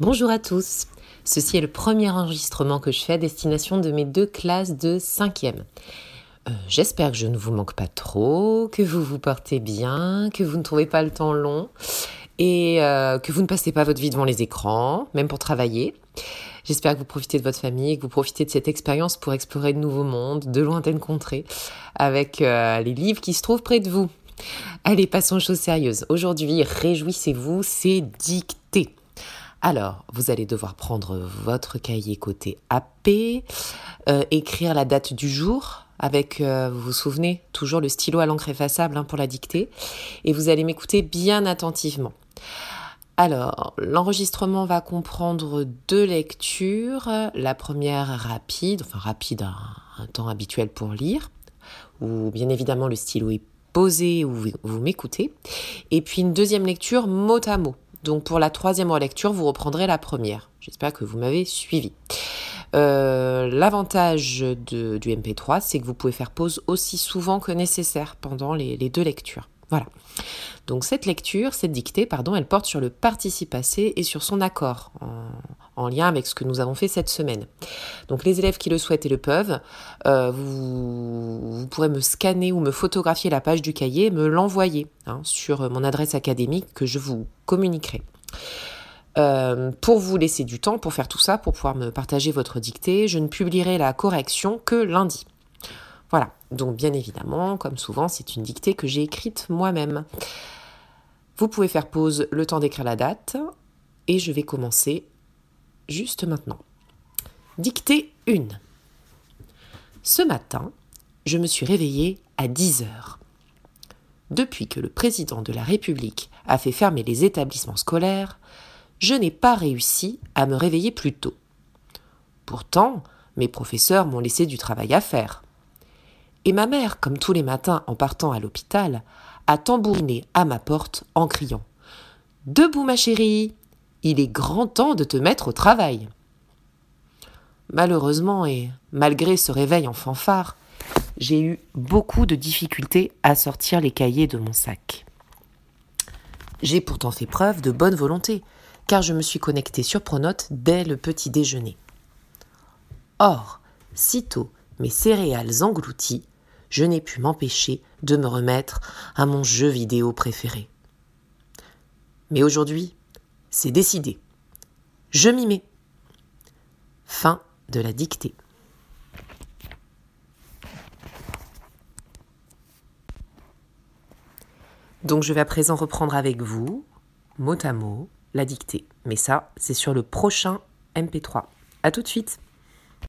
Bonjour à tous. Ceci est le premier enregistrement que je fais à destination de mes deux classes de 5e. Euh, j'espère que je ne vous manque pas trop, que vous vous portez bien, que vous ne trouvez pas le temps long et euh, que vous ne passez pas votre vie devant les écrans, même pour travailler. J'espère que vous profitez de votre famille, que vous profitez de cette expérience pour explorer de nouveaux mondes, de lointaines contrées, avec euh, les livres qui se trouvent près de vous. Allez, passons aux choses sérieuses. Aujourd'hui, réjouissez-vous, c'est dicté. Alors, vous allez devoir prendre votre cahier côté AP, euh, écrire la date du jour avec, euh, vous vous souvenez, toujours le stylo à l'encre effaçable hein, pour la dictée, et vous allez m'écouter bien attentivement. Alors, l'enregistrement va comprendre deux lectures. La première rapide, enfin rapide, un, temps habituel pour lire, où bien évidemment le stylo est posé, où vous m'écoutez. Et puis une deuxième lecture mot à mot. Donc pour la troisième relecture, vous reprendrez la première. J'espère que vous m'avez suivi. Euh, l'avantage du MP3, c'est que vous pouvez faire pause aussi souvent que nécessaire pendant les, deux lectures. Voilà. Donc cette lecture, cette dictée, pardon, elle porte sur le participe passé et sur son accord, lien avec ce que nous avons fait cette semaine. Donc les élèves qui le souhaitent et le peuvent, euh, vous, pourrez me scanner ou me photographier la page du cahier me l'envoyer hein, sur mon adresse académique que je vous communiquerai. Euh, pour vous laisser du temps pour faire tout ça, pour pouvoir me partager votre dictée, je ne publierai la correction que lundi. Voilà, donc bien évidemment, comme souvent, c'est une dictée que j'ai écrite moi-même. Vous pouvez faire pause le temps d'écrire la date et je vais commencer juste maintenant. Dictée 1. Ce matin, je me suis réveillée à 10 heures. Depuis que le président de la République a fait fermer les établissements scolaires, je n'ai pas réussi à me réveiller plus tôt. Pourtant, mes professeurs m'ont laissé du travail à faire. Et ma mère, comme tous les matins en partant à l'hôpital, a tambouriné à ma porte en criant Debout, ma chérie Il est grand temps de te mettre au travail. Malheureusement, et malgré ce réveil en fanfare, j'ai eu beaucoup de difficultés à sortir les cahiers de mon sac. J'ai pourtant fait preuve de bonne volonté, car je me suis connectée sur Pronote dès le petit déjeuner. Or, sitôt mes céréales englouties, je n'ai pu m'empêcher de me remettre à mon jeu vidéo préféré. Mais aujourd'hui, c'est décidé. Je m'y mets. Fin de la dictée. Donc je vais à présent reprendre avec vous, mot à mot, la dictée. Mais ça, c'est sur le prochain MP3. A tout de suite